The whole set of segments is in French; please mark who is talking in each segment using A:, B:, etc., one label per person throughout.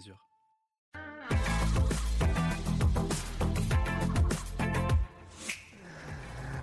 A: mesure.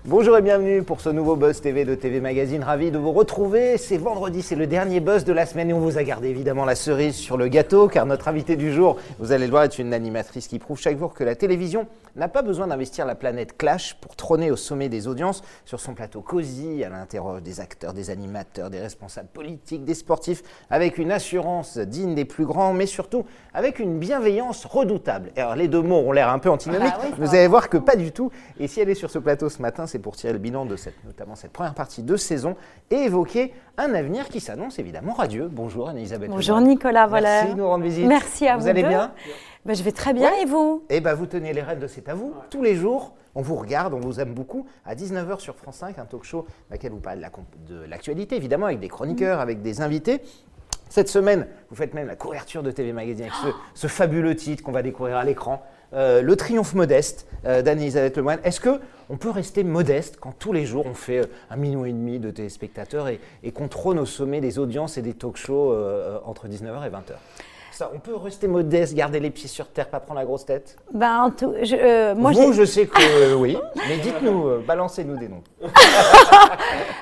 B: Bonjour et bienvenue pour ce nouveau Buzz TV de TV Magazine. Ravi de vous retrouver. C'est vendredi, c'est le dernier Buzz de la semaine et on vous a gardé évidemment la cerise sur le gâteau car notre invité du jour, vous allez le voir, est une animatrice qui prouve chaque jour que la télévision n'a pas besoin d'investir la planète Clash pour trôner au sommet des audiences. Sur son plateau cosy, elle interroge des acteurs, des animateurs, des responsables politiques, des sportifs avec une assurance digne des plus grands mais surtout avec une bienveillance redoutable. Alors les deux mots ont l'air un peu antinomiques,
C: Ah oui, ça
B: vous allez voir que pas du tout. Et si elle est sur ce plateau ce matin, c'est pour tirer le bilan de cette, notamment cette première partie de saison et évoquer un avenir qui s'annonce évidemment radieux. Bonjour Anne-Elisabeth.
C: Bonjour. Nicolas Voller.
B: Merci de nous rendre visite.
C: Merci à vous
B: allez
C: deux.
B: bien
C: Ben, je vais très bien et vous
B: Eh bien, vous tenez les rênes de C'est à vous. Tous les jours, on vous regarde, on vous aime beaucoup. À 19h sur France 5, un talk show dans lequel vous parlez de la l'actualité, évidemment, avec des chroniqueurs, avec des invités. Cette semaine, vous faites même la couverture de TV Magazine avec ce, ce fabuleux titre qu'on va découvrir à l'écran, euh, Le triomphe modeste euh, d'Anne-Elisabeth Lemoine. Est-ce que on peut rester modeste quand tous les jours on fait euh, un million et demi de téléspectateurs et, et qu'on trône au sommet des audiences et des talk shows entre 19h et 20h ça, on peut rester modeste, garder les pieds sur terre, pas prendre la grosse tête
C: ben, en tout- je, euh, moi,
B: Vous, je sais que euh, oui, mais dites-nous, euh, balancez-nous des noms.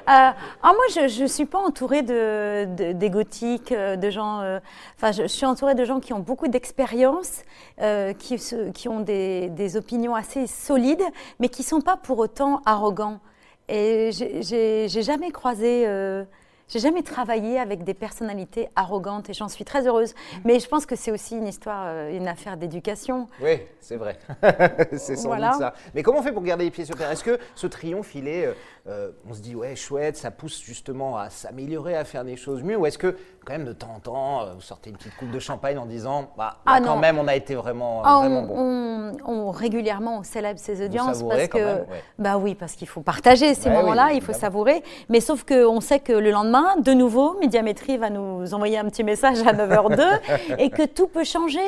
C: Ah, moi, je ne suis pas entourée de, de- des gothiques, de gens. Enfin, je, je suis entourée de gens qui ont beaucoup d'expérience, qui, qui ont des, des opinions assez solides, mais qui ne sont pas pour autant arrogants. Et j'ai jamais croisé. J'ai jamais travaillé avec des personnalités arrogantes et j'en suis très heureuse. Mais je pense que c'est aussi une histoire, euh, une affaire d'éducation.
B: Oui, c'est vrai. c'est sans
C: Voilà.
B: doute ça. Mais comment on fait pour garder les pieds sur terre? Est-ce que ce triomphe, il est, euh, euh, on se dit, ouais, chouette, ça pousse justement à s'améliorer, à faire des choses mieux? Ou est-ce que, quand même, de temps en temps, vous sortez une petite coupe de champagne en disant, bah, là,
C: Ah,
B: quand même, on a été vraiment,
C: Ah,
B: vraiment
C: on,
B: bon
C: on- on- régulièrement, on célèbre ses audiences parce que,
B: même, ouais.
C: bah oui, parce qu'il faut partager ces
B: Ouais, oui,
C: moments-là, il faut savourer. Mais sauf qu'on sait que le lendemain, de nouveau, Médiamétrie va nous envoyer un petit message à 9h02 et que tout peut changer.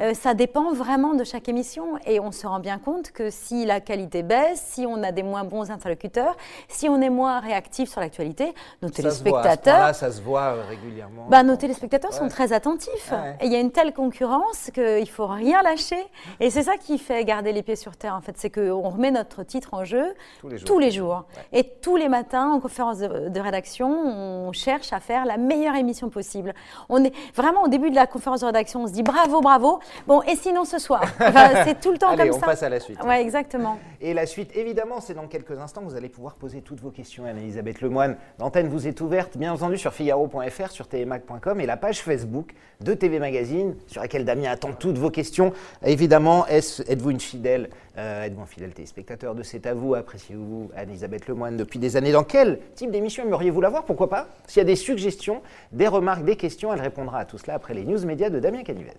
C: Euh, ça dépend vraiment de chaque émission et on se rend bien compte que si la qualité baisse, si on a des moins bons interlocuteurs, si on est moins réactif sur l'actualité, nos
B: Ça se voit, à ce
C: téléspectateurs
B: ça se voit euh, régulièrement.
C: bah, nos téléspectateurs sont très attentifs.
B: Ouais.
C: Et il y a une telle concurrence qu'il ne faut rien lâcher. Et c'est ça qui fait garder les pieds sur terre, en fait. C'est qu'on remet notre titre en jeu
B: Tous les jours.
C: tous les jours. Et tous les matins, en conférence de, de rédaction, on cherche à faire la meilleure émission possible. On est vraiment au début de la conférence de rédaction, on se dit bravo, bravo. Bon, et sinon ce soir? Enfin, C'est tout le temps
B: Allez,
C: comme
B: on
C: ça.
B: passe à la suite.
C: Ouais, exactement.
B: Et la suite, évidemment, c'est dans quelques instants. Vous allez pouvoir poser toutes vos questions à Anne-Elisabeth Lemoine. L'antenne vous est ouverte, bien entendu, sur figaro.fr, sur tvmac.com et la page Facebook de TV Magazine, sur laquelle Damien attend toutes vos questions. Évidemment, êtes-vous une fidèle, euh, êtes-vous fidèle téléspectateur de C'est à vous Appréciez-vous Anne-Elisabeth Lemoine depuis des années? Dans quel type d'émission aimeriez-vous la voir? Pourquoi pas? S'il y a des suggestions, des remarques, des questions, elle répondra à tout cela après les news médias de Damien Canivez.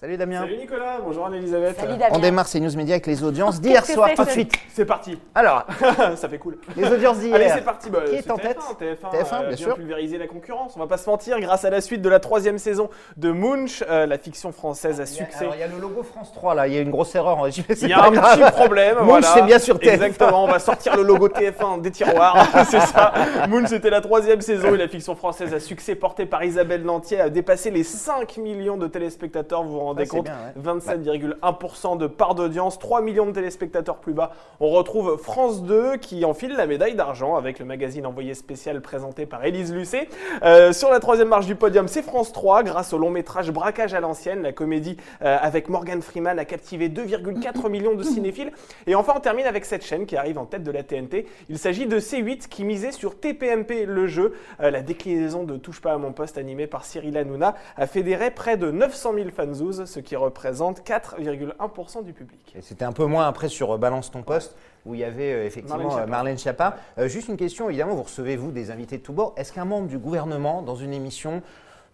B: Salut Damien.
D: Salut Nicolas, bonjour Anne-Elisabeth.
C: Salut
B: On démarre ces news médias avec les audiences d'hier soir tout de suite.
D: C'est parti,
B: Alors,
D: ça fait cool.
B: les audiences d'hier.
D: Allez, c'est parti. Bah,
B: Qui est en
D: TF1,
B: tête
D: TF1,
B: TF1,
D: euh,
B: bien sûr.
D: pulvériser la concurrence. On va pas se mentir, grâce à la suite de la troisième saison de Munch, euh, la fiction française à
B: Il y a-
D: succès.
B: alors, il y a le logo France 3 là, il y a une grosse erreur.
D: Il y a
B: pas
D: un
B: grave.
D: petit problème.
B: Munch,
D: voilà.
B: c'est bien sur TF1.
D: Exactement, on va sortir le logo TF1 des tiroirs. c'est ça. Moon, c'était la troisième saison et la fiction française à succès portée par Isabelle Lantier a dépassé les 5 millions de téléspectateurs. Vous vous rendez
B: Ouais,
D: compte
B: bien, ouais.
D: 27,1% de part d'audience, 3 millions de téléspectateurs plus bas. On retrouve France 2 qui enfile la médaille d'argent avec le magazine envoyé spécial présenté par Élise Lucet. Euh, sur la troisième marche du podium, c'est France 3 grâce au long métrage Braquage à l'ancienne. La comédie euh, avec Morgan Freeman a captivé 2,4 millions de cinéphiles. Et enfin, on termine avec cette chaîne qui arrive en tête de la TNT. Il s'agit de C8 qui misait sur TPMP le jeu. Euh, la déclinaison de Touche pas à mon poste animée par Cyril Hanouna a fédéré près de 900 000 ce qui représente 4,1% du public.
B: Et C'était un peu moins après sur euh, Balance ton poste où il y avait euh, effectivement
D: Marlène
B: euh,
D: Schiappa.
B: Marlène Schiappa. Euh, juste une question, évidemment, vous recevez vous des invités de tous bords. Est-ce qu'un membre du gouvernement dans une émission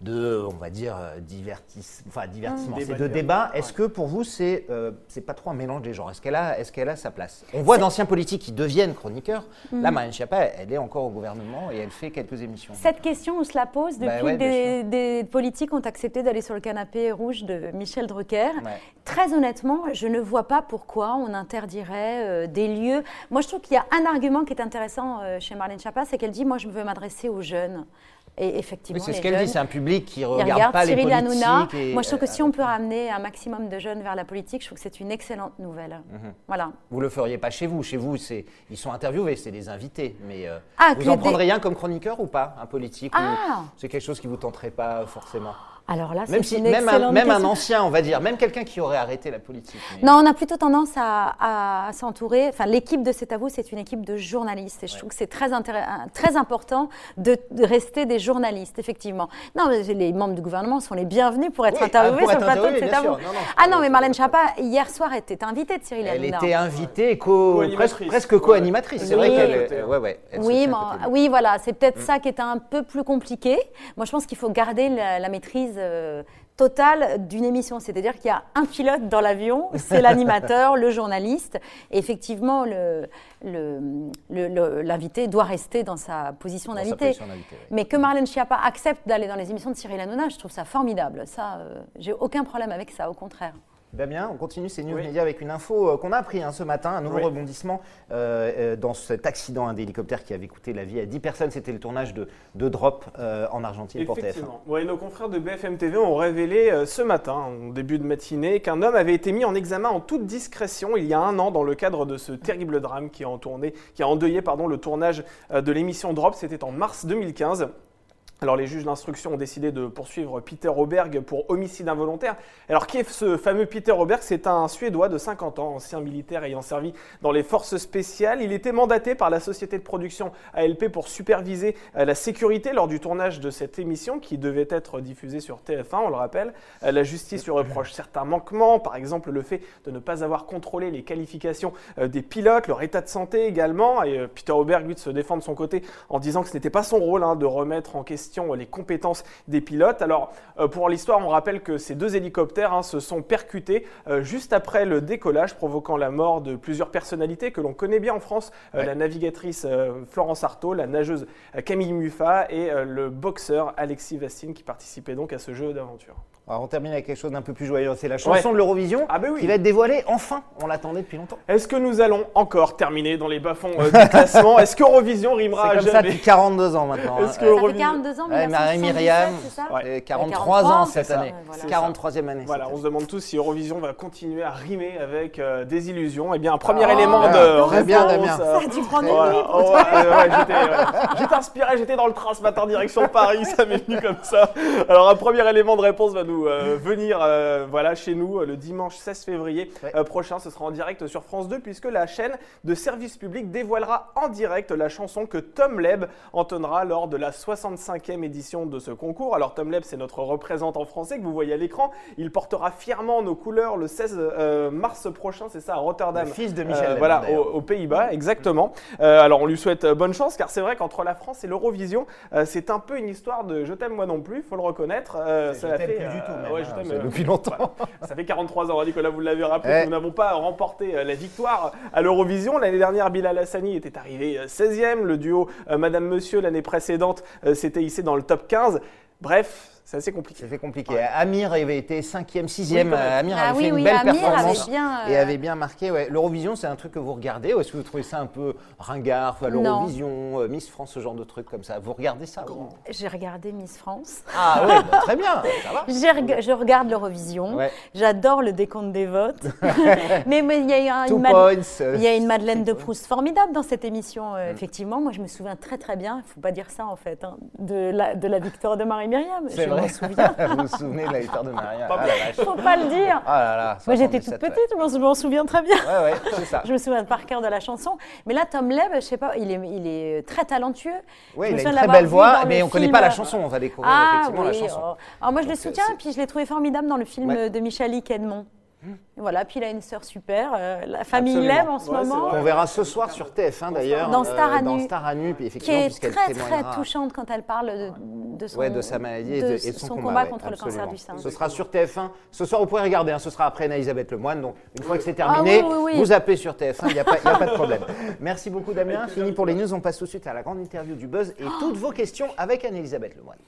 B: de, on va dire, euh, divertis- enfin, divertissement,
D: Mmh.
B: c'est
D: Débat
B: de débat. Est-ce que pour vous, c'est euh, c'est pas trop un mélange des genres? Est-ce qu'elle a, est qu'elle a sa place? On voit d'anciens politiques qui deviennent chroniqueurs. Là, Marine Schiappa, elle est encore au gouvernement et elle fait quelques émissions.
C: Cette question, on se la pose
B: Bah
C: depuis
B: ouais,
C: que des, des politiques ont accepté d'aller sur le canapé rouge de Michel Drucker.
B: Ouais.
C: Très honnêtement, je ne vois pas pourquoi on interdirait euh, des lieux. Moi, je trouve qu'il y a un argument qui est intéressant euh, chez Marlène Schiappa, c'est qu'elle dit moi, je veux m'adresser aux jeunes. Et effectivement,
B: Oui, c'est ce
C: les
B: qu'elle dit, c'est un public qui
C: ils
B: regarde
C: regardent
B: pas les
C: Cyril
B: politiques.
C: Hanouna.
B: et-
C: Moi, je trouve que si
B: euh,
C: on peut ramener un maximum de jeunes vers la politique, je trouve que c'est une excellente nouvelle.
B: Mhm.
C: Voilà.
B: Vous le feriez pas chez vous. Chez vous, c'est ils sont interviewés, c'est des invités. Mais euh,
C: Ah,
B: vous en
C: des-
B: prendriez un comme chroniqueur ou pas, un politique
C: Ah
B: C'est quelque chose qui vous tenterait pas forcément?
C: Alors là,
B: Même
C: c'est
B: si,
C: une
B: même un, même ancien, on va dire, même quelqu'un qui aurait arrêté la politique. mais-
C: Non, on a plutôt tendance à, à s'entourer. Enfin, l'équipe de C'est à vous, c'est une équipe de journalistes. Et je trouve que c'est très, euh, très important de, de rester des journalistes, effectivement. Non, mais les membres du gouvernement sont les bienvenus pour être
B: Oui,
C: interviewés
B: ah, pour
C: sur
B: être
C: le plateau de C'est à vous.
B: Non, non,
C: ah non, mais Marlène Schiappa, hier soir, était invitée de Cyril
B: Elle
C: Hanouna.
B: était invitée, co- presque, presque co-animatrice. C'est vrai
C: Oui.
B: qu'elle. Euh, ouais, ouais,
C: Oui, oui, voilà, c'est
B: Mm.
C: peut-être ça qui est un peu plus compliqué. Moi, je pense qu'il faut garder la, la maîtrise euh, totale d'une émission. C'est-à-dire qu'il y a un pilote dans l'avion, c'est l'animateur, le journaliste. Et effectivement, le- le- le- le- l'invité doit rester dans sa position d'invité. Mais que Marlène Schiappa accepte d'aller dans les émissions de Cyril Hanouna, je trouve ça formidable. Ça, euh, j'ai aucun problème avec ça, au contraire.
B: Damien, on continue ces news
D: Oui.
B: médias avec une info euh, qu'on a appris hein, ce matin, un nouveau
D: Oui.
B: rebondissement euh, euh, dans cet accident hein, d'hélicoptère qui avait coûté la vie à 10 personnes. C'était le tournage de, de Drop euh, en Argentine pour TF1.
D: Effectivement. Ouais, nos confrères de BFM TV ont révélé euh, ce matin, en début de matinée, qu'un homme avait été mis en examen en toute discrétion il y a un an dans le cadre de ce terrible drame qui a, entourné, qui a endeuillé pardon, le tournage de l'émission Drop. C'était en mars 2015. Alors les juges d'instruction ont décidé de poursuivre Peter Oberg pour homicide involontaire. Alors qui est ce fameux Peter Oberg? C'est un Suédois de 50 ans, ancien militaire ayant servi dans les forces spéciales. Il était mandaté par la société de production ALP pour superviser euh, la sécurité lors du tournage de cette émission qui devait être diffusée sur TF1, on le rappelle. Euh, La justice lui reproche certains manquements, par exemple le fait de ne pas avoir contrôlé les qualifications euh, des pilotes, leur état de santé également. Et Peter Oberg, lui, se défend de son côté en disant que ce n'était pas son rôle hein, de remettre en question les compétences des pilotes. Alors, euh, pour l'histoire, on rappelle que ces deux hélicoptères hein, se sont percutés euh, juste après le décollage, provoquant la mort de plusieurs personnalités que l'on connaît bien en France, euh,
B: Ouais.
D: la navigatrice euh, Florence Artaud, la nageuse euh, Camille Muffat et euh, le boxeur Alexis Vastine qui participait donc à ce jeu d'aventure.
B: Alors on termine avec quelque chose d'un peu plus joyeux. C'est la chanson
D: Ouais.
B: de l'Eurovision
D: Ah ben oui.
B: qui va être dévoilée. Enfin, on l'attendait depuis longtemps.
D: Est-ce que nous allons encore terminer dans les bas-fonds euh, du classement Est-ce qu'Eurovision
B: C'est
D: rimera à
B: comme ça
D: jamais
B: depuis 42 ans maintenant.
D: Est-ce
B: hein.
D: que
C: Ça fait
D: Eurovision-
C: 42 ans,
B: Ouais,
C: 1977,
B: Marie-Myriam,
C: c'est ça
D: Ouais.
B: Euh,
C: 43
B: 43 ans
C: c'est
B: cette année.
C: Voilà.
D: C'est ça.
B: 43e année.
D: Voilà, on se demande tous si Eurovision va continuer à rimer avec euh, des illusions. Eh bien, un premier
B: Ah,
D: élément de
B: Très bien,
D: réponse,
B: Damien.
D: euh,
C: Ça a dû prendre une
D: Oh, ouais. J'étais inspiré, j'étais dans le train ce matin direction Paris, ça m'est venu comme ça. Alors un premier élément de réponse va nous euh, venir euh, voilà, chez nous euh, le dimanche 16 février
B: Ouais.
D: prochain. Ce sera en direct sur France 2 puisque la chaîne de service public dévoilera en direct la chanson que Tom Leb entonnera lors de la 65e édition de ce concours. Alors Tom Leb, c'est notre représentant français que vous voyez à l'écran. Il portera fièrement nos couleurs le 16 euh, mars prochain, c'est ça, à Rotterdam.
B: Le fils de Michel Leb,
D: voilà, aux, aux Pays-Bas, exactement. Alors on lui souhaite bonne chance, car c'est vrai qu'entre la France et l'Eurovision, c'est un peu une histoire de je t'aime moi non plus, faut le reconnaître. Euh, ça a fait, euh,
B: tout, même,
D: ouais,
B: hein,
D: je t'aime,
B: c'est
D: euh,
B: depuis longtemps.
D: ça fait 43 ans, Nicolas, vous l'avez rappelé, que nous n'avons pas remporté euh, la victoire à l'Eurovision. L'année dernière, Bilal Hassani était arrivé euh, 16e. Le duo euh, Madame Monsieur, l'année précédente, euh, s'était hissé dans le top 15. Bref, c'est assez compliqué.
B: C'était compliqué. Amir avait été 5e, 6e.
D: Oui, quand même.
B: Amir
C: Ah
B: avait
C: oui,
B: fait une
C: oui,
B: belle
C: Amir
B: performance.
C: avait bien, euh,
B: Et avait bien marqué. Ouais. L'Eurovision, c'est un truc que vous regardez ou est-ce que vous trouvez ça un peu ringard. L'Eurovision, euh, Miss France, ce genre de trucs comme ça. Vous regardez ça
C: J'ai regardé Miss France.
B: Ah oui, bah, très bien, ça va.
C: Reg- je regarde l'Eurovision.
B: Ouais.
C: J'adore le décompte des votes. mais il y a un- une, Mad-
B: points. euh,
C: il y a une Madeleine de Proust formidable dans cette émission. euh, Effectivement, moi je me souviens très très bien, il ne faut pas dire ça en fait, hein, de, la, de la victoire de Marie-Myriam. Je
B: vrai.
C: m'en souviens.
B: vous vous souvenez de la victoire de Maria
D: Pas
B: Ah, la vache.
C: faut pas le dire.
B: Ah là là.
C: Moi j'étais toute
B: 77,
C: petite, je m'en- je m'en souviens très bien.
B: Ouais, ouais, c'est ça.
C: Je me souviens par cœur de la chanson. Mais là, Tom Leb, je sais pas, il est, il est très talentueux.
B: Oui, il a une très belle voix, mais on ne connaît
C: film,
B: pas la
C: euh,
B: chanson. On va découvrir
C: Ah
B: effectivement
C: oui.
B: la chanson.
C: oh. Alors moi je le
B: Donc,
C: soutiens, puis je l'ai trouvé formidable dans le film
B: Ouais.
C: de Michalik Edmond. Voilà, puis il a une sœur super. euh, la famille l'aime en ce
D: Ouais,
C: moment.
B: On verra ce soir sur TF1 d'ailleurs.
C: Dans Star à
B: dans
C: nu.
B: Star à nu, puis
C: Qui
B: effectivement,
C: est
B: puisqu'elle
C: très très touchante quand elle parle de, de son,
B: Ouais, de sa maladie et de, et son, combat, ouais,
C: contre le cancer du sein.
B: Ce sera sur TF1. Ce soir, vous pourrez regarder. hein, ce sera après Anne-Elisabeth Lemoine. Donc, une fois que c'est
C: Ah
B: terminé,
C: oui, oui, oui.
B: vous appelez sur TF1. Il n'y a, pas- a de problème. Merci beaucoup, Damien. Fini pour les news. On passe tout de suite à la grande interview du Buzz et toutes vos questions avec Anne-Elisabeth Lemoine.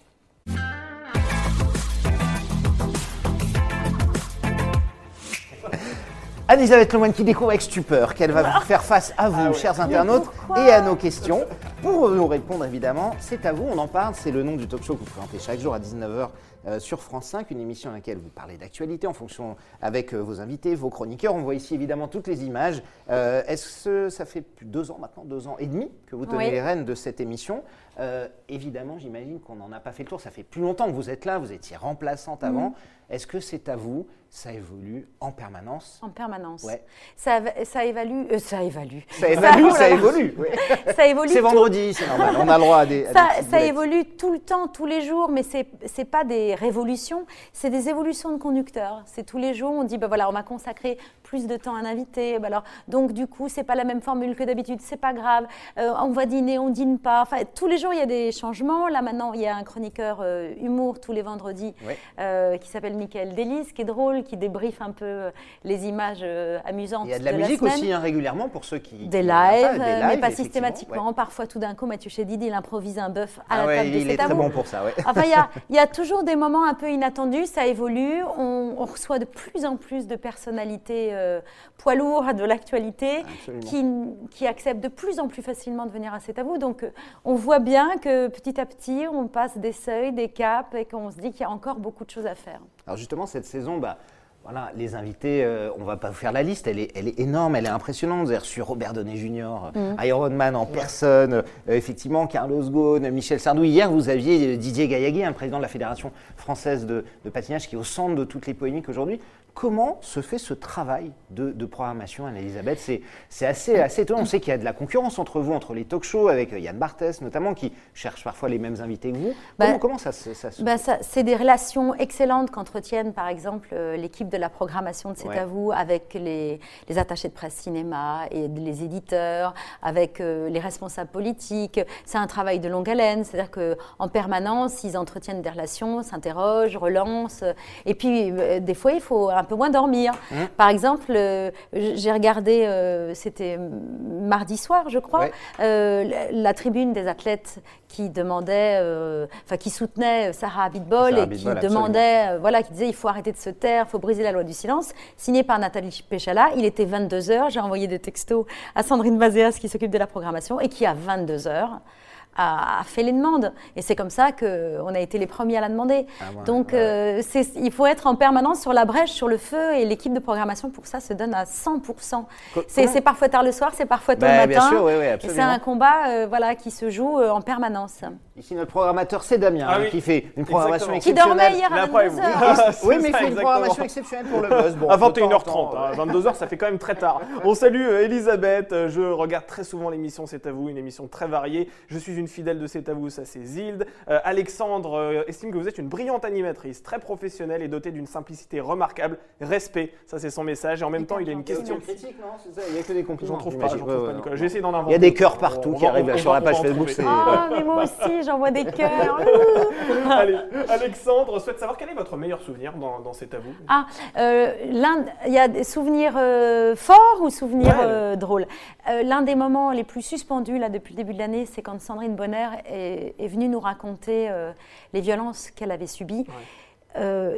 B: Anne-Elisabeth Lemoine qui découvre avec stupeur qu'elle va faire face à vous, chers internautes, et à nos questions. Pour nous répondre, évidemment, c'est à vous, on en parle. C'est le nom du talk show que vous présentez chaque jour à 19h euh, sur France 5, une émission dans laquelle vous parlez d'actualité en fonction avec euh, vos invités, vos chroniqueurs. On voit ici évidemment toutes les images. Euh, Est-ce que ça fait plus de deux ans maintenant, deux ans et demi que vous tenez
C: Oui.
B: les rênes de cette émission? Euh, Évidemment, j'imagine qu'on n'en a pas fait le tour. Ça fait plus longtemps que vous êtes là, vous étiez remplaçante avant. Est-ce que c'est à vous Ça évolue en permanence
C: En permanence.
B: Ouais.
C: Ça, va- ça évalue. euh, ça évalue.
B: Ça évolue,
C: oh là
B: ça
C: là.
B: évolue. oui.
C: Ça évolue.
B: C'est vendredi, c'est normal. On a le droit à des. à
C: Ça, ça évolue tout le temps, tous les jours, mais c'est c'est pas des révolutions, c'est des évolutions de conducteurs. C'est tous les jours, on dit bah voilà, on m'a consacré plus de temps à un invité, bah alors donc du coup c'est pas la même formule que d'habitude, c'est pas grave. Euh, on va dîner, on dîne pas. Enfin tous les jours il y a des changements. Là maintenant il y a un chroniqueur euh, humour tous les vendredis qui s'appelle Michael Delis, qui est drôle, qui débriefe un peu euh, les images euh, amusantes.
B: Il y a de la
C: de
B: musique aussi hein, régulièrement pour ceux qui.
C: Des
B: qui
C: lives,
B: pas, des
C: euh, mais pas systématiquement.
B: ouais.
C: Parfois, tout d'un coup, Mathieu Chédid, il improvise un bœuf à
B: Ah
C: la
B: ouais,
C: table de
B: il est très bon pour ça, ouais.
C: Enfin, il y a, il y a toujours des moments un peu inattendus, ça évolue. On, on reçoit de plus en plus de personnalités euh, poids lourds de l'actualité qui, qui acceptent de plus en plus facilement de venir à C'est à vous. Donc, on voit bien que petit à petit, on passe des seuils, des caps et qu'on se dit qu'il y a encore beaucoup de choses à faire.
B: Alors justement, cette saison, bah, voilà, les invités, euh, on va pas vous faire la liste, elle est, elle est énorme, elle est impressionnante. Vous avez reçu Robert Downey Jr., euh,
C: Mm.
B: Iron Man en personne, euh, effectivement Carlos Ghosn, Michel Sardou. Hier, vous aviez euh, Didier Gaillaguet, un président de la Fédération française de, de patinage, qui est au centre de toutes les polémiques aujourd'hui. Comment se fait ce travail de, de programmation, Anne-Elisabeth? C'est assez, assez étonnant. On sait qu'il y a de la concurrence entre vous, entre les talk-shows, avec euh, Yann Barthès notamment, qui cherche parfois les mêmes invités que vous.
C: Bah,
B: comment, comment ça, se- ça se
C: ça- c'est des relations excellentes qu'entretiennent, par exemple, euh, l'équipe de la programmation de C'est
B: Ouais.
C: à vous avec les, les attachés de presse cinéma et les éditeurs, avec euh, les responsables politiques. C'est un travail de longue haleine, c'est-à-dire qu'en permanence, ils entretiennent des relations, s'interrogent, relancent. Et puis, euh, des fois, il faut un peu moins dormir.
B: Hein
C: Par exemple, euh, j'ai regardé, c'était mardi soir, je crois,
B: Ouais.
C: la, la tribune des athlètes qui demandait, euh, enfin qui soutenait Sarah Abitbol
B: Sarah
C: et qui
B: Abitbol,
C: demandait, euh, voilà, qui disait il faut arrêter de se taire, il faut briser la loi du silence, signé par Nathalie Péchala. Il était 22 h j'ai envoyé des textos à Sandrine Bazéas qui s'occupe de la programmation et qui à 22 h a, fait les demandes. Et c'est comme ça qu'on a été les premiers à la demander.
B: Ah ouais,
C: Donc
B: ouais, ouais.
C: euh, il faut être en permanence sur la brèche, sur le feu, et l'équipe de programmation pour ça se donne à 100%.
B: Co-
C: C'est parfois tard le soir, c'est parfois tôt
B: Bah,
C: le
B: bien
C: matin.
B: sûr, oui, oui,
C: Et
B: absolument.
C: c'est un combat euh, voilà, qui se joue euh, en permanence.
B: Ici, notre programmateur, c'est Damien,
D: Ah
B: hein,
D: oui,
B: qui fait une programmation
D: exactement.
C: Qui
B: exceptionnelle.
C: dormait hier à
D: La preuve.
C: 22h.
D: Ah,
B: Oui, mais il fait une
D: exactement.
B: programmation exceptionnelle pour le buzz. Bon,
D: à
B: de temps en
D: 21h30,
B: temps,
D: hein, 22h, ça fait quand même très tard. On salue euh, Elisabeth, euh, je regarde très souvent l'émission C'est à vous, une émission très variée. Je suis une fidèle de C'est à vous, ça c'est Zilde. Euh, Alexandre euh, estime que vous êtes une brillante animatrice, très professionnelle et dotée d'une simplicité remarquable. Respect, ça c'est son message. Et en même temps, il a une
B: Il y a
D: question.
B: aucune critique, non ça, Il n'y a que des compliments.
D: J'en trouve pas, j'en trouve pas, Nicolas. J'ai essayé d'en inventer.
B: Il y a des cœurs partout qui arrivent sur la page Facebook.
C: Ah, mais moi aussi, j'envoie des cœurs.
D: Allez, Alexandre souhaite savoir quel est votre meilleur souvenir dans, à vous.
C: Ah, euh, l'un, il y a des souvenirs euh, forts ou souvenirs
D: Ouais.
C: euh, drôles? L'un des moments les plus suspendus là depuis le début de l'année, c'est quand Sandrine Bonner est, est venue nous raconter les violences qu'elle avait subies. Euh,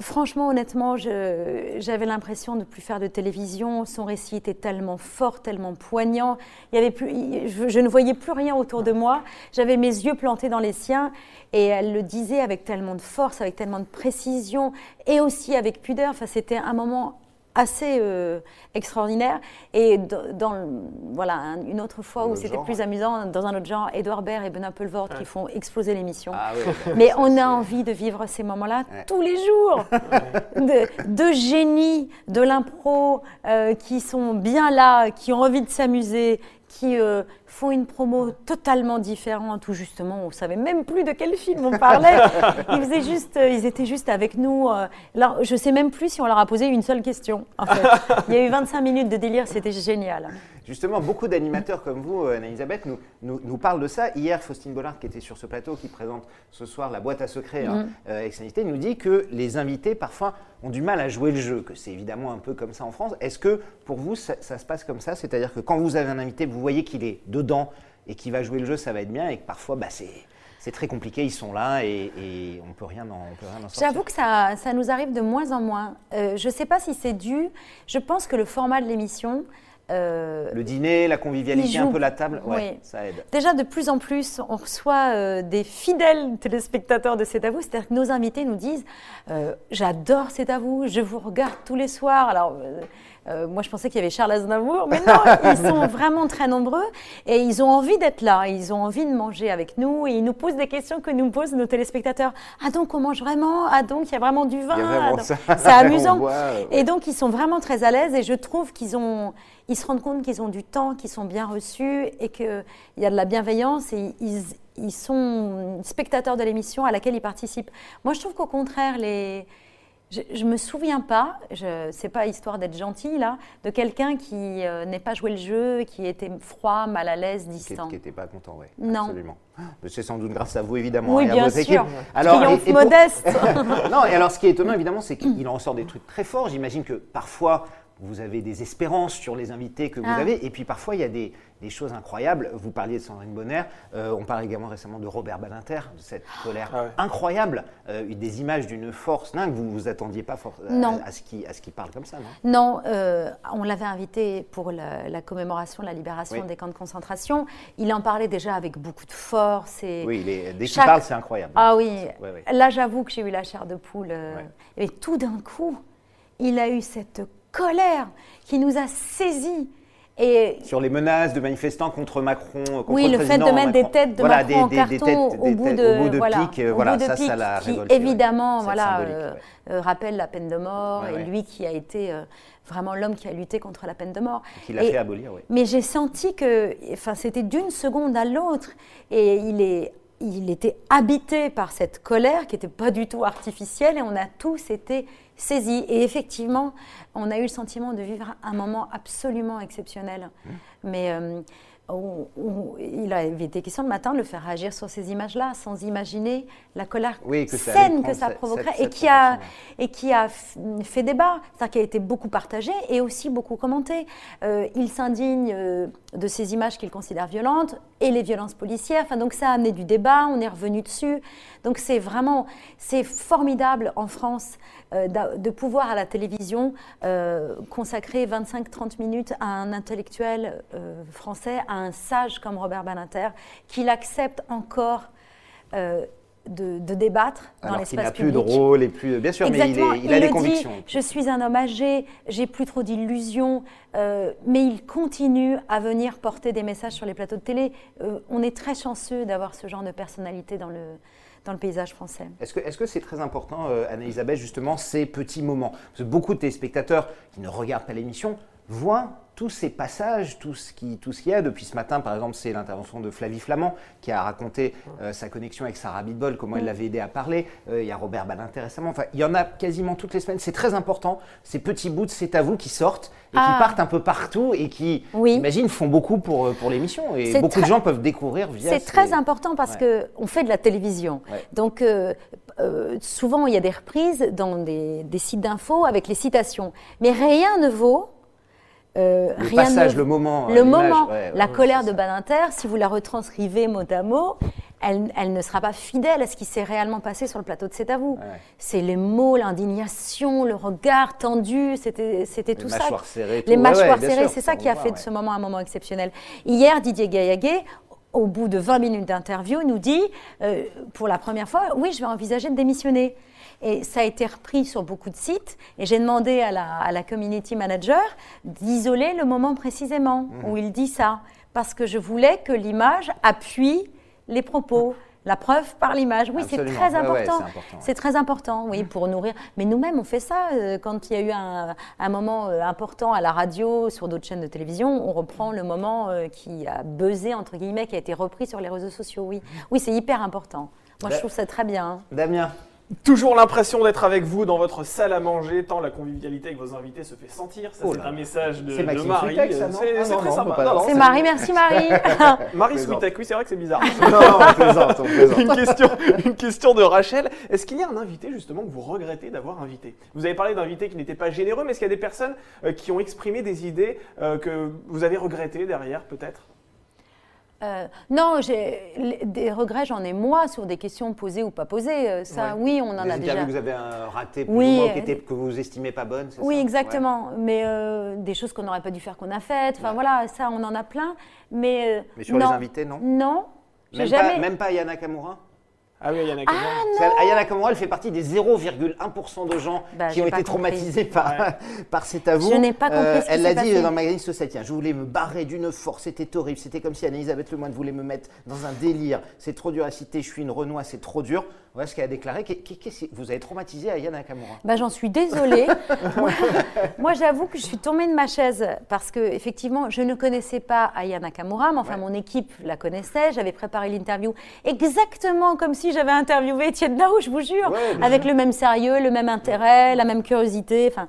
C: franchement, honnêtement, j'avais l'impression de plus faire de télévision. Son récit était tellement fort, tellement poignant. Il y avait plus, je, je ne voyais plus rien autour de moi. J'avais mes yeux plantés dans les siens et elle le disait avec tellement de force, avec tellement de précision et aussi avec pudeur. Enfin, c'était un moment assez euh, extraordinaire. Et dans le- voilà, un- une autre fois où c'était plus amusant, dans un autre genre, Edouard Baird et Benoît Pelvort qui font exploser l'émission.
B: Ah bah,
C: Mais on a envie de vivre ces moments-là
B: Ouais.
C: tous les jours. de, de génies de l'impro euh, qui sont bien là, qui ont envie de s'amuser, qui euh, font une promo totalement différente, où justement on savait même plus de quel film on parlait. ils, faisaient juste, euh, ils étaient juste avec nous. euh. Alors, je sais même plus si on leur a posé une seule question. En fait. Il y a eu 25 minutes de délire, c'était génial.
B: Justement, beaucoup d'animateurs comme vous, euh, Anna-Elisabeth, nous, nous, nous parlent de ça. Hier, Faustine Bollard, qui était sur ce plateau, qui présente ce soir la boîte à secrets hein, euh, avec Sanité, nous dit que les invités, parfois, ont du mal à jouer le jeu, que c'est évidemment un peu comme ça en France. Est-ce que, pour vous, ça, ça se passe comme ça? C'est-à-dire que quand vous avez un invité, vous voyez qu'il est dedans et qu'il va jouer le jeu, ça va être bien, et que parfois, bah, c'est... C'est très compliqué, ils sont là et, et on ne peut rien en, on peut rien en sortir.
C: J'avoue que ça, ça nous arrive de moins en moins. Euh, je ne sais pas si c'est dû. Je pense que le format de l'émission. Euh,
B: Le dîner, la convivialité, un peu la table, ouais,
C: oui.
B: ça aide.
C: Déjà, de plus en plus, on reçoit euh, des fidèles téléspectateurs de C'est à vous. C'est-à-dire que nos invités nous disent euh, J'adore C'est à vous, je vous regarde tous les soirs. Alors, moi, je pensais qu'il y avait Charles Aznavour, mais non, ils sont vraiment très nombreux et ils ont envie d'être là. Ils ont envie de manger avec nous et ils nous posent des questions que nous posent nos téléspectateurs. Ah, donc, on mange vraiment? Ah, donc, il y a vraiment du vin? Ah. C'est amusant.
B: Voit,
C: Et donc, ils sont vraiment très à l'aise et je trouve qu'ils ont, ils se rendent compte qu'ils ont du temps, qu'ils sont bien reçus et qu'il y a de la bienveillance et ils, ils sont spectateurs de l'émission à laquelle ils participent. Moi, je trouve qu'au contraire, les. Je, je me souviens pas, je c'est pas histoire d'être gentil là, de quelqu'un qui euh, n'ait pas joué le jeu, qui était froid, mal à l'aise,
B: qui
C: distant.
B: n'était pas content, oui.
C: Non.
B: Absolument. C'est sans doute grâce à vous, évidemment.
C: Oui,
B: et à
C: bien
B: votre
C: sûr.
B: équipe. Alors, et-
C: Triomphe
B: et pour-
C: modeste.
B: non, et alors ce qui est étonnant, évidemment, c'est qu'il en ressort des trucs très forts. J'imagine que parfois, vous avez des espérances sur les invités que vous
C: Ah.
B: avez, et puis parfois, il y a des, des choses incroyables. Vous parliez de Sandrine Bonner, euh, on parle également récemment de Robert Badinter, de cette colère
D: Ah ouais.
B: incroyable, euh, des images d'une force dingue. Vous vous attendiez pas for- à-
C: Non.
B: à, ce qu'il à ce qu'il parle comme ça, non?
C: Non, euh, on l'avait invité pour la, la commémoration de la libération
B: Oui.
C: des camps de concentration. Il en parlait déjà avec beaucoup de force. Et...
B: Oui, il est- dès qu'il
C: Chaque-
B: parle, c'est incroyable.
C: Ah oui,
B: Ouais, ouais.
C: là j'avoue que j'ai eu la chair de poule. euh,
B: Ouais.
C: Et tout d'un coup, il a eu cette colère qui nous a saisis. Et
B: Sur les menaces de manifestants contre Macron, contre
C: oui, le fait de mettre des têtes de
B: Voilà,
C: Macron en
B: des- têtes-
C: au, bout de,
B: au bout de
C: voilà,
B: pique, euh,
C: au
B: voilà,
C: bout de
B: ça, ça
C: pique,
B: l'a
C: qui
B: ouais.
C: évidemment voilà, euh,
B: ouais.
C: euh, rappelle la peine de mort
B: Ouais,
C: et lui qui a été euh, vraiment l'homme qui a lutté contre la peine de mort.
B: Qu'il a
C: Et-
B: fait abolir, oui.
C: mais j'ai senti que, enfin, c'était d'une seconde à l'autre, et il est, il était habité par cette colère qui n'était pas du tout artificielle, et on a tous été saisis. Et effectivement, on a eu le sentiment de vivre un moment absolument exceptionnel.
B: Mmh.
C: Mais euh, on- on- il avait été question le matin de le faire réagir sur ces images-là, sans imaginer la colère
B: Oui, que
C: saine que ça provoquerait,
B: cette-
C: et qui a
B: proportion,
C: et qui a f- fait débat, c'est-à-dire qui a été beaucoup partagé et aussi beaucoup commenté. Euh, il s'indigne euh, de ces images qu'il considère violentes et les violences policières. Enfin, donc ça a amené du débat, on est revenu dessus. Donc c'est vraiment, c'est formidable en France de pouvoir à la télévision euh, consacrer 25-30 minutes à un intellectuel euh, français, à un sage comme Robert Badinter, qu'il accepte encore euh, de, de débattre dans
B: Alors qu'il
C: l'espace
B: n'a plus
C: public.
B: de rôle et plus. Bien sûr,
C: Exactement.
B: mais il, est- il a des convictions.
C: Dit, je suis un homme âgé, j'ai plus trop d'illusions, euh, mais il continue à venir porter des messages sur les plateaux de télé. Euh, on est très chanceux d'avoir ce genre de personnalité dans le, dans le paysage français.
B: Est-ce que c'est très important, euh, Anne-Elisabeth, justement, ces petits moments? Parce que beaucoup de téléspectateurs qui ne regardent pas l'émission voient tous ces passages, tout ce qui- tout ce qu'il y a. Depuis ce matin, par exemple, c'est l'intervention de Flavie Flamand qui a raconté euh, sa connexion avec Sarah Bidbol, comment elle l'avait aidé à parler. Euh, il y a Robert Badinter récemment. Enfin, il y en a quasiment toutes les semaines. C'est très important, ces petits bouts de C'est à vous qui sortent et
C: Ah.
B: qui partent un peu partout et qui,
C: Oui.
B: j'imagine, font beaucoup pour, euh, pour l'émission. Et beaucoup de gens peuvent découvrir via
C: C'est
B: ces-
C: très important parce
B: Ouais.
C: qu'on fait de la télévision.
B: Ouais.
C: Donc, euh, souvent, il y a des reprises dans des, des sites d'infos avec les citations. Mais rien ne vaut. Euh,
B: Le
C: rien
B: passage,
C: ne-
B: le moment,
C: Le
B: l'image,
C: moment,
B: ouais,
C: la
B: ouais,
C: colère de. Badinter, si vous la retranscrivez mot à mot, elle, elle ne sera pas fidèle à ce qui s'est réellement passé sur le plateau de C'est à vous.
B: Ouais.
C: C'est les mots, l'indignation, le regard tendu, c'était
B: Les
C: tout ça.
B: mâchoires serrées, tout.
C: Les mâchoires serrées,
B: sûr,
C: c'est
B: ça,
C: qui a fait de ce moment un moment exceptionnel. Hier, Didier Gaillaguet, au bout de 20 minutes d'interview, nous dit, euh, pour la première fois, oui, je vais envisager de démissionner. Et ça a été repris sur beaucoup de sites. Et j'ai demandé à la, à la community manager d'isoler le moment précisément
B: Mmh.
C: où il dit ça. Parce que je voulais que l'image appuie les propos. La preuve par l'image. Oui, c'est très
B: Ouais, ouais,
C: important.
B: c'est ouais.
C: C'est très important, oui, pour nourrir. Mais nous-mêmes, on fait ça. euh, Quand il y a eu un, un moment euh, important à la radio, sur d'autres chaînes de télévision, on reprend le moment euh, qui a buzzé, entre guillemets, qui a été repris sur les réseaux sociaux. Oui, oui c'est hyper important. Moi, je trouve ça très bien.
B: Damien,
D: Toujours l'impression d'être avec vous dans votre salle à manger, tant la convivialité avec vos invités se fait sentir. Ça,
B: Oh
D: c'est un message de, Marie.
B: Non
D: C'est
B: Ah non,
D: très
B: non,
D: sympa. Non, non,
C: C'est Marie, merci Marie.
D: Marie. Switek, oui, c'est vrai que c'est bizarre.
B: non, on plaisante, on plaisante.
D: une, question, une question de Rachel. Est-ce qu'il y a un invité justement que vous regrettez d'avoir invité? Vous avez parlé d'invités qui n'étaient pas généreux, mais est-ce qu'il y a des personnes euh, qui ont exprimé des idées euh, que vous avez regrettées derrière peut-être?
C: Euh, non, j'ai des regrets, j'en ai moi sur des questions posées ou pas posées. Euh, Ça,
B: Ouais.
C: oui, on en
B: Des
C: a déjà.
B: que vous avez euh, ratées, plus
C: Oui,
B: ou moins, qui étaient- que vous estimez pas bonnes,
C: Oui,
B: ça?
C: exactement. Mais euh, des choses qu'on n'aurait pas dû faire qu'on a faites. Enfin
B: Ouais.
C: voilà, ça, on en a plein. Mais,
B: Mais sur
C: non.
B: les invités, non?
C: Non.
B: Même,
C: jamais.
B: pas, même pas Ayana Kamura
D: Ah oui, il y en a
C: Ah,
B: Kamura, elle fait partie des 0,1% de gens
C: Bah,
B: qui ont été
C: compris.
B: traumatisés par, par cet avou.
C: Je n'ai pas compris ce qui
B: Elle l'a dit
C: passé.
B: dans le magazine Society. Je voulais me barrer d'une force, c'était horrible. C'était comme si Anne-Elisabeth Lemoine voulait me mettre dans un délire. C'est trop dur à citer, je suis une Renoir, c'est trop dur. Voilà ce qu'elle a déclaré. Vous avez traumatisé Ayana Kamura
C: Bah, j'en suis désolée. moi, moi, j'avoue que je suis tombée de ma chaise parce que effectivement, je ne connaissais pas Aya Nakamura, mais enfin,
B: Ouais.
C: mon équipe la connaissait. J'avais préparé l'interview exactement comme si j'avais interviewé Étienne Daou, je vous jure,
B: Ouais,
C: avec le même sérieux, le même intérêt, la même curiosité. Enfin,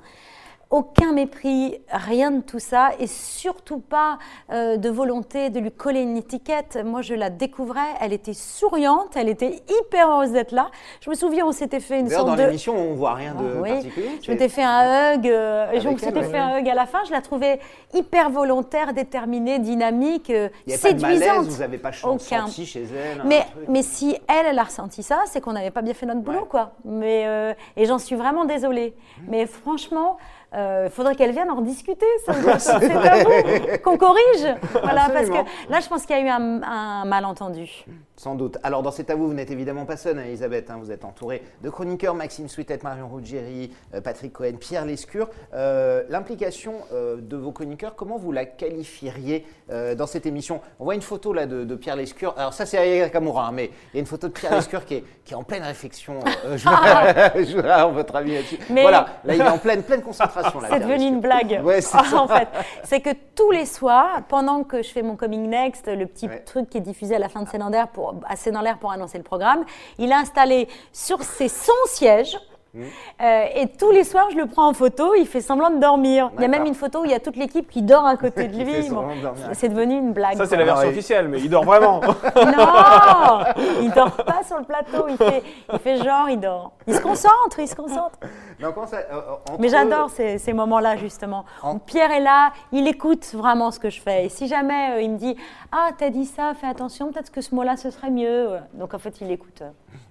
C: aucun mépris, rien de tout ça, et surtout pas euh, de volonté de lui coller une étiquette. Moi, je la découvrais, elle était souriante, elle était hyper heureuse d'être là. Je me souviens, on s'était fait une
B: D'ailleurs, dans
C: sorte de...
B: l'émission, on voit rien de
C: Ah oui.
B: particulier.
C: Je m'étais fait un hug, euh, je
B: elle,
C: fait
B: ouais.
C: un hug à la fin. Je la trouvais hyper volontaire, déterminée, dynamique, euh,
B: Il n'y a pas de
C: séduisante.
B: malaise, vous n'avez pas senti chez elle
C: mais, si elle, elle a ressenti ça, c'est qu'on n'avait pas bien fait notre boulot,
B: Ouais.
C: quoi. Mais, euh, et j'en suis vraiment désolée. Mais franchement, il faudrait qu'elle vienne en discuter. ça. C'est à vous qu'on corrige. Voilà, parce que là, je pense qu'il y a eu un, un malentendu.
B: Sans doute. Alors, dans cet avou, vous n'êtes évidemment pas seule, hein, Elisabeth. hein. vous êtes entourée de chroniqueurs Maxime Switet, Marion Ruggieri, euh, Patrick Cohen, Pierre Lescure. Euh, L'implication euh, de vos chroniqueurs, comment vous la qualifieriez euh, dans cette émission? On voit une photo là de, de Pierre Lescure. Alors, ça, c'est Aya Kamura, hein, mais il y a une photo de Pierre Lescure qui est, qui est en pleine réflexion. Euh, je voudrais avoir votre avis là-dessus.
C: Mais-
B: Voilà, là, il est en pleine, pleine concentration.
C: C'est devenu une blague.
B: Ouais, c'est
C: en fait, c'est que tous les soirs, pendant que je fais mon coming next, le petit
B: Ouais.
C: truc qui est diffusé à la fin de l'air pour, à l'air pour annoncer le programme, il a installé sur ses son siège.
B: Mmh.
C: euh, et tous les soirs, je le prends en photo, il fait semblant de dormir. Il y a même une photo où il y a toute l'équipe qui dort à côté de lui.
B: semblant de dormir.
C: c'est devenu une blague.
D: Ça, c'est la version officielle, mais il dort vraiment.
C: Non Il dort pas sur le plateau, il fait, il fait genre, il dort. Il se concentre, il se concentre.
B: Mais ça, euh,
C: Mais j'adore ces, ces moments-là, justement.
B: En-
C: Pierre est là, il écoute vraiment ce que je fais. Et si jamais euh, il me dit Ah, t'as dit ça, fais attention, peut-être que ce mot-là, ce serait mieux. Donc en fait, il écoute.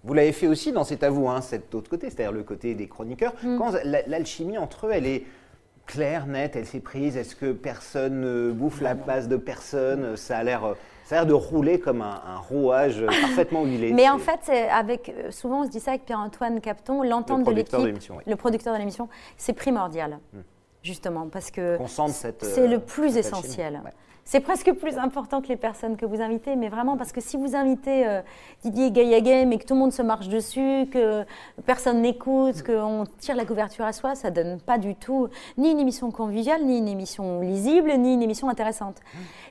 B: Vous l'avez fait aussi dans cet avou, hein, cet autre côté, c'est-à-dire le côté des chroniqueurs.
C: Mm.
B: Quand la- l'alchimie entre eux, elle est claire, nette, elle s'est prise. Est-ce que personne ne bouffe la place de personne Ça a l'air, euh, ça a l'air de rouler comme un, un rouage euh, parfaitement huilé.
C: Mais en fait, avec, euh, souvent on se dit ça avec Pierre-Antoine Capton,
B: le
C: l'entente de
B: producteur de
C: l'équipe,
B: oui.
C: le producteur de l'émission, c'est primordial, justement, parce que c'est
B: euh,
C: le plus essentiel.
B: Ouais.
C: C'est presque plus important que les personnes que vous invitez, mais vraiment parce que si vous invitez euh, Didier Gaillaguet, mais que tout le monde se marche dessus, que personne n'écoute, qu'on tire la couverture à soi, ça donne pas du tout ni une émission conviviale, ni une émission lisible, ni une émission intéressante.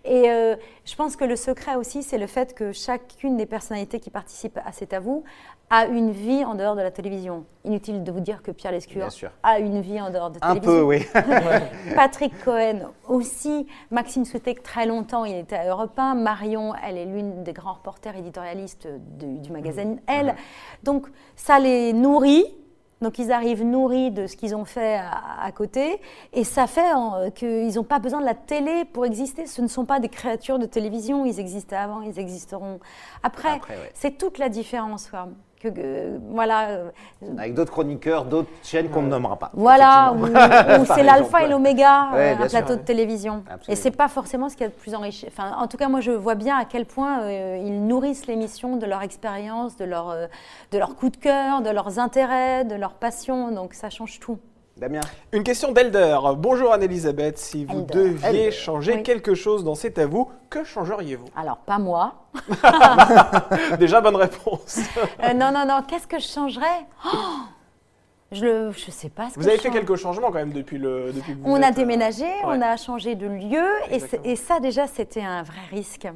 C: Et euh, je pense que le secret aussi, c'est le fait que chacune des personnalités qui participent à cet avou a une vie en dehors de la télévision. Inutile de vous dire que Pierre Lescure a une vie en dehors de la
B: Un
C: télévision.
B: peu, oui.
C: Patrick Cohen aussi, Maxime Soutek très longtemps, il était à Europe 1, Marion, elle est l'une des grands reporters éditorialistes de- du magazine Elle. Donc ça les nourrit. Donc ils arrivent nourris de ce qu'ils ont fait à, à côté et ça fait en- qu'ils n'ont pas besoin de la télé pour exister. Ce ne sont pas des créatures de télévision, ils existaient avant, ils existeront après.
B: Après, ouais.
C: C'est toute la différence. quoi. Que, que- voilà, euh,
B: Avec d'autres chroniqueurs, d'autres chaînes qu'on ne nommera pas.
C: voilà, où, c'est l'alpha et l'oméga,
B: Ouais,
C: euh, un
B: sûr,
C: plateau de télévision.
B: Absolument.
C: Et c'est pas forcément ce qui est le plus enrichi. Enfin, en tout cas, moi, je vois bien à quel point euh, ils nourrissent l'émission de leur expérience, de leur, euh, de leur coup de cœur, de leurs intérêts, de leur passion. Donc, ça change tout.
B: Damien
D: Une question d'Elder. Bonjour Anne-Elisabeth. Si vous
C: Elder.
D: deviez
B: Elder.
D: changer
C: Oui.
D: quelque chose dans C'est à vous, que changeriez-vous?
C: Alors, pas moi.
D: Déjà, bonne réponse.
C: Euh, non, non, non. Qu'est-ce que je changerais? Oh Je ne je sais pas ce
D: Vous
C: que
D: avez
C: je
D: fait
C: change.
D: quelques changements quand même depuis le depuis que vous
C: On
D: êtes,
C: a
D: euh,
C: déménagé, on
D: ouais.
C: a changé de lieu et, ça déjà c'était un vrai risque.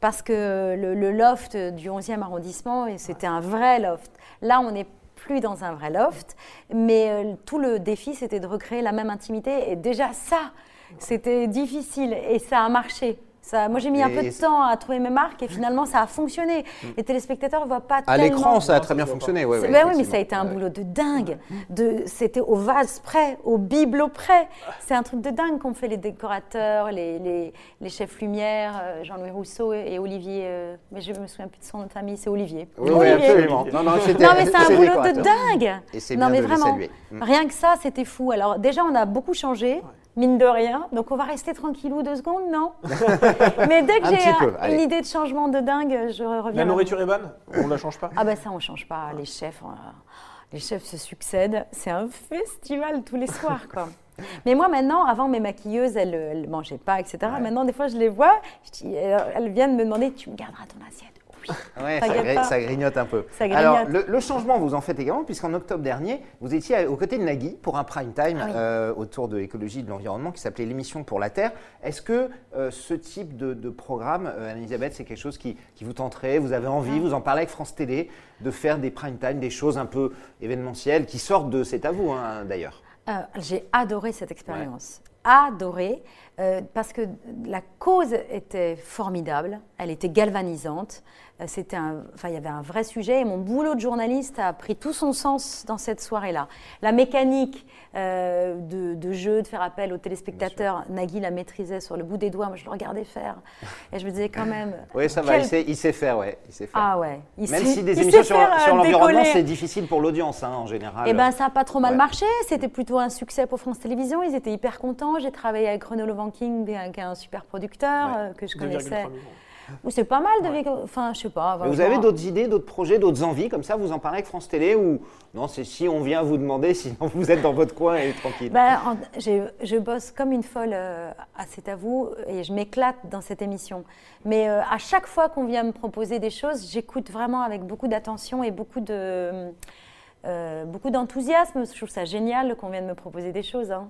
C: Parce que le, le loft du 11e arrondissement, et c'était un vrai loft. Là, on n'est plus dans un vrai loft, mais euh, tout le défi c'était de recréer la même intimité. Et déjà ça, c'était difficile et ça a marché. Ça, moi, j'ai mis un peu de temps à trouver mes marques et finalement, ça a fonctionné. Les téléspectateurs ne voient pas
B: À
C: tellement.
B: l'écran, ça a
D: Non,
B: très bien fonctionné. ouais, ouais,
C: ben oui, mais ça a été un boulot de dingue. De, c'était au vase près, au bibelot près. C'est un truc de dingue qu'ont fait les décorateurs, les, les, les chefs lumière, euh, Jean-Louis Rousseau et, et Olivier. euh, mais je me souviens plus de son nom de famille, c'est Olivier.
B: Oui, oui, absolument. Non, non,
C: Non, mais c'est un boulot de dingue.
B: Et c'est
C: non,
B: bien
C: mais
B: de les
C: vraiment.
B: saluer. Mm.
C: Rien que ça, c'était fou. Alors, déjà, on a beaucoup changé, mine de rien. Donc, on va rester tranquillou deux secondes, non Mais dès que
B: Un
C: j'ai
B: allez.
C: une idée de changement de dingue, je reviens.
D: La nourriture est bonne On la change pas
C: Ah ben ça, on change pas. Les chefs, euh, les chefs se succèdent. C'est un festival tous les soirs, quoi. Mais moi, maintenant, avant, mes maquilleuses, elles ne mangeaient pas, etc. Maintenant, des fois, je les vois, je dis- elles elles viennent me demander, tu me garderas ton assiette?
B: Ouais, ça, grignote un peu.
C: Ça grignote.
B: Alors, le, le changement, vous en faites également, puisqu'en octobre dernier, vous étiez aux côtés de Nagui pour un prime time
C: Ah oui.
B: euh, autour de l'écologie et de l'environnement qui s'appelait l'émission pour la Terre. Est-ce que euh, ce type de, de programme, euh, Anne-Elisabeth, c'est quelque chose qui, qui vous tenterait Vous avez envie,
C: Ah.
B: vous en parlez avec France Télé, de faire des prime time, des choses un peu événementielles qui sortent de C'est à vous, hein, d'ailleurs
C: J'ai adoré cette expérience. Adoré, euh, parce que la cause était formidable, elle était galvanisante. euh, C'était un, enfin, il y avait un vrai sujet et mon boulot de journaliste a pris tout son sens dans cette soirée-là. La mécanique euh, de, de jeu, de faire appel aux téléspectateurs, Nagui la maîtrisait sur le bout des doigts, moi je le regardais faire et je me disais quand même.
B: Oui, ça va, il sait, il sait faire, ouais. Il sait faire.
C: Ah ouais. il
B: Même
C: sait-
B: si des
C: il
B: émissions
C: sait
B: sur, l'environnement, c'est difficile pour l'audience, hein, en général.
C: Eh ben, ça n'a pas trop mal
B: Ouais.
C: marché. C'était plutôt un succès pour France Télévisions. Ils étaient hyper contents. J'ai travaillé avec Renaud Levanking, qui est un super producteur
B: Ouais.
C: euh, que je
D: 2,3
C: connaissais. c'est pas mal de. vécu- Enfin, je sais pas.
B: Mais vous avez d'autres idées, d'autres projets, d'autres envies comme ça Vous en parlez avec France Télé ou non C'est si on vient vous demander, sinon vous êtes dans votre coin et tranquille.
C: Ben, en- je bosse comme une folle euh, à C'est à vous et je m'éclate dans cette émission. Mais euh, à chaque fois qu'on vient me proposer des choses, j'écoute vraiment avec beaucoup d'attention et beaucoup de. euh, beaucoup d'enthousiasme. Je trouve ça génial qu'on vienne me proposer des choses. hein.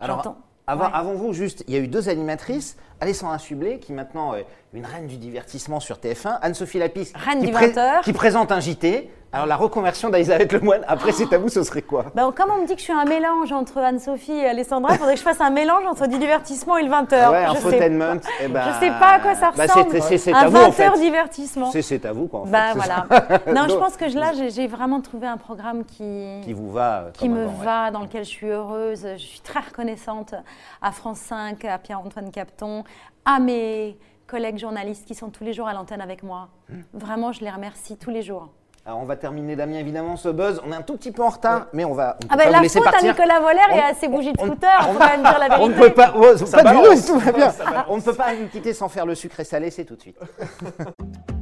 B: Alors,
C: J'entends.
B: Avant,
C: Ouais.
B: avant vous, juste, il y a eu deux animatrices, Alessandra Sublet, qui maintenant est une reine du divertissement sur TF1, Anne-Sophie Lapis,
C: Reine
B: qui,
C: du 20h.
B: qui présente un JT. Alors la reconversion d'Elisabeth Lemoine, après c'est à vous, ce serait quoi?
C: Ben, comme on me dit que je suis un mélange entre Anne-Sophie et Alessandra, il faudrait que je fasse un mélange entre du divertissement et le 20h.
B: Ah Ouais,
C: je, sais,
B: infotainment. eh ben,
C: sais pas à quoi ça
B: bah,
C: ressemble.
B: c'est- c'est- c'est
C: un
B: à vous, en fait.
C: 20h divertissement.
B: C'est à vous, quoi. En
C: Ben
B: fait,
C: voilà. non, je pense que je- là, j'ai vraiment trouvé un programme qui,
B: Qui vous va euh,
C: qui me
B: avant, ouais.
C: va, dans lequel je suis heureuse. Je suis très reconnaissante à France 5, à Pierre-Antoine Capton, à mes collègues journalistes qui sont tous les jours à l'antenne avec moi.
B: Hmm.
C: Vraiment, je les remercie tous les jours.
B: Alors on va terminer, Damien, évidemment, ce buzz. On est un tout petit peu en retard, mais on va on
C: Ah ben
B: vous
C: la
B: laisser
C: faute à
B: partir.
C: Nicolas Voller et
B: On-
C: à ses bougies de
B: on-
C: scooter, faut quand même dire la vérité.
B: On ne peut pas, ouais,
D: Ça
B: pas du tout, tout va bien. On ne peut pas nous quitter sans faire le sucré salé, c'est tout de suite.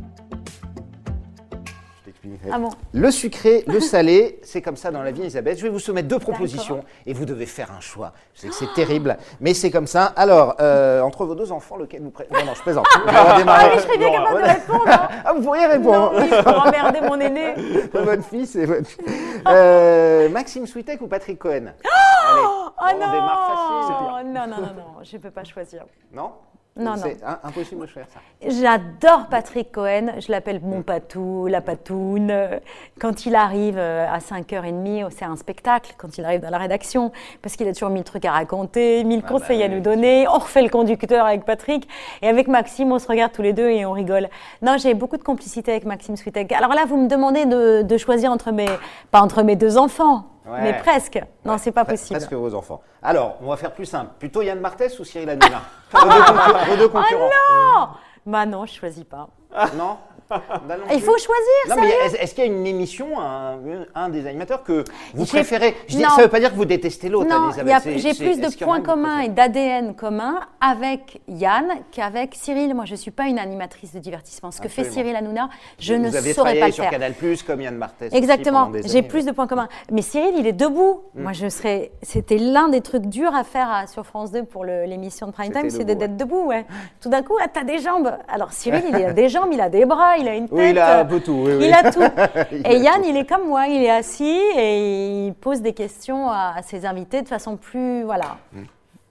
C: Ah bon
B: Le sucré, le salé, c'est comme ça dans la vie, Elisabeth. Je vais vous soumettre deux propositions et vous devez faire un choix. Je sais que c'est terrible, mais c'est comme ça. Alors, euh, entre vos deux enfants, lequel vous préférez Non, non, je plaisante.
C: Ah oui, je serais bien capable de répondre. hein.
B: Ah, vous pourriez
C: Non,
B: répondre.
C: emmerder mon aîné.
B: votre fils et votre fille. Euh, Maxime Switek ou Patrick Cohen? Allez,
C: Oh
B: on démarre facile.
C: non Non, non, non, non, je ne peux pas choisir.
B: Non?
C: Non,
B: C'est impossible de faire ça.
C: J'adore Patrick Cohen, je l'appelle mon patou, la patoune. Quand il arrive euh, à 5h30, c'est un spectacle, quand il arrive dans la rédaction, parce qu'il a toujours mille trucs à raconter, mille
B: Ah
C: conseils
B: bah
C: à
B: oui,
C: nous donner. On refait le conducteur avec Patrick, et avec Maxime, on se regarde tous les deux et on rigole. Non, j'ai beaucoup de complicité avec Maxime Switek. Alors là, vous me demandez de, de choisir entre mes, pas entre mes deux enfants,
B: Ouais.
C: mais presque. Non, c'est pas
B: pre-
C: possible.
B: Presque vos enfants. Alors, on va faire plus simple. Plutôt Yann Barthès ou Cyril Hanouna vos, deux deux concurrents.
C: Oh Bah non, je choisis pas.
B: Non non?
C: Il
B: plus.
C: faut choisir.
B: Non, mais est-ce qu'il y a une émission, un, un des animateurs que vous préférez? Je dis,
C: Non.
B: Ça ne veut pas dire que vous détestez l'autre,
C: Non, il j'ai plus de points communs et d'ADN communs avec Yann qu'avec Cyril. Moi, je ne suis pas une animatrice de divertissement. Ce que fait. Cyril Hanouna, je
B: Vous
C: ne
B: avez
C: saurais pas le
B: sur
C: faire.
B: Canal+, comme Yann Martès.
C: Exactement, j'ai plus de points communs. Mais Cyril, il est debout.
B: Mm.
C: Moi, je serais. C'était l'un des trucs durs à faire à- sur France 2 pour l'émission de prime time, c'est d'être debout. Ouais. Tout d'un coup, ah, t'as des jambes. Alors Cyril, il a des jambes, il a des bras, il a une tête.
B: Oui, il a un peu tout. oui, oui.
C: Il a tout.
B: Il
C: Et
B: a
C: Yann,
B: tout.
C: il est comme moi, il est assis et il pose des questions à, à ses invités de façon plus, voilà,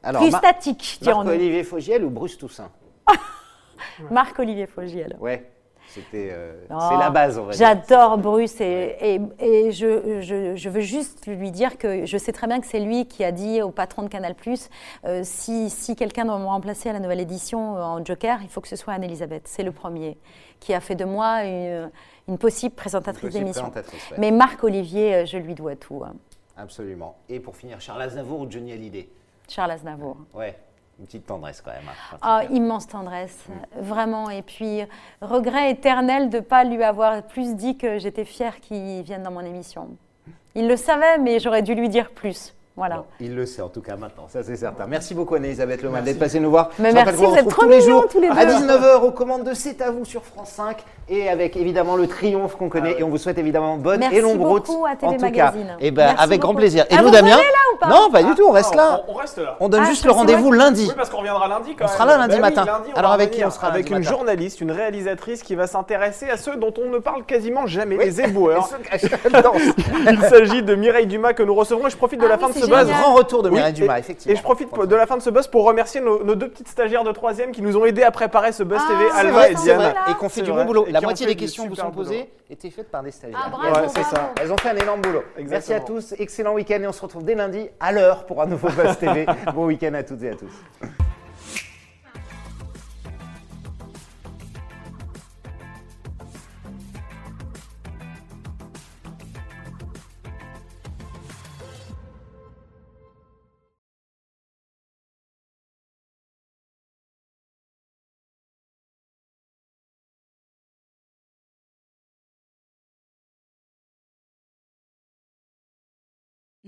B: Alors,
C: plus
B: Mar-
C: statique.
B: Marc-Olivier Fogiel ou Bruce Toussaint
C: Marc-Olivier Fogiel.
B: Ouais, c'était, euh,
C: Oh,
B: c'est la base, on va dire.
C: J'adore Bruce et, et, et je, je, je veux juste lui dire que je sais très bien que c'est lui qui a dit au patron de Canal euh, si, si quelqu'un doit me remplacer à la nouvelle édition euh, en Joker, il faut que ce soit Anne-Elisabeth. C'est le premier qui a fait de moi une, une possible présentatrice d'émission.
B: ouais.
C: Mais Marc-Olivier, euh, je lui dois tout. hein.
B: Absolument. Et pour finir, Charles Aznavour ou Johnny Hallyday?
C: Charles Aznavour.
B: Ouais, une petite tendresse quand même. hein,
C: Ah, immense tendresse, vraiment. Et puis, regret éternel de ne pas lui avoir plus dit que j'étais fière qu'il vienne dans mon émission. Il le savait, mais j'aurais dû lui dire plus. Voilà.
B: Bon, il le sait en tout cas maintenant, ça c'est certain. Merci beaucoup Anne-Elisabeth Lemal d'être passée nous voir.
C: Mais merci, vous êtes trop
B: tous les
C: mignons,
B: jours
C: tous les
B: à
C: deux.
B: 19h aux commandes de C'est à vous sur France 5 et avec évidemment le triomphe qu'on connaît et on vous souhaite évidemment bonne
C: Merci
B: et longue route.
C: beaucoup à
B: en tout cas, et ben
C: Merci
B: avec grand plaisir. Et
C: Ah,
B: nous
C: vous
B: Damien
C: là ou pas
B: Non, pas du tout, on reste
D: Ah,
B: là.
D: On, on reste là.
B: On donne
C: Ah,
B: juste le rendez-vous lundi.
D: Oui, parce qu'on reviendra lundi quand
B: On
D: même.
B: sera là lundi
D: Ben oui,
B: matin.
D: lundi, on
B: Alors avec qui on sera
D: Avec une journaliste, une réalisatrice qui va s'intéresser à ceux dont on ne parle quasiment jamais, les éboueurs. Il s'agit de Mireille Dumas que nous recevrons et je profite de
C: Ah
D: la fin de ce. Buzz.
B: Grand retour de
D: Oui,
B: Mireille
D: et-
B: Dumas, effectivement.
D: Et je profite de la fin de ce buzz pour remercier nos, nos deux petites stagiaires de troisième qui nous ont aidés à préparer ce buzz
C: Ah,
D: TV,
B: vrai,
D: et Diane.
B: vrai. Et qu'on fait du
D: vrai.
B: bon boulot.
D: Et
B: La moitié des questions vous sont posées étaient faites par des stagiaires.
C: Ah,
D: c'est ça.
B: Elles ont fait un énorme boulot. Merci à tous, excellent week-end et on se retrouve dès lundi à l'heure pour un nouveau Buzz TV. bon week-end à toutes et à tous.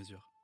A: mesure.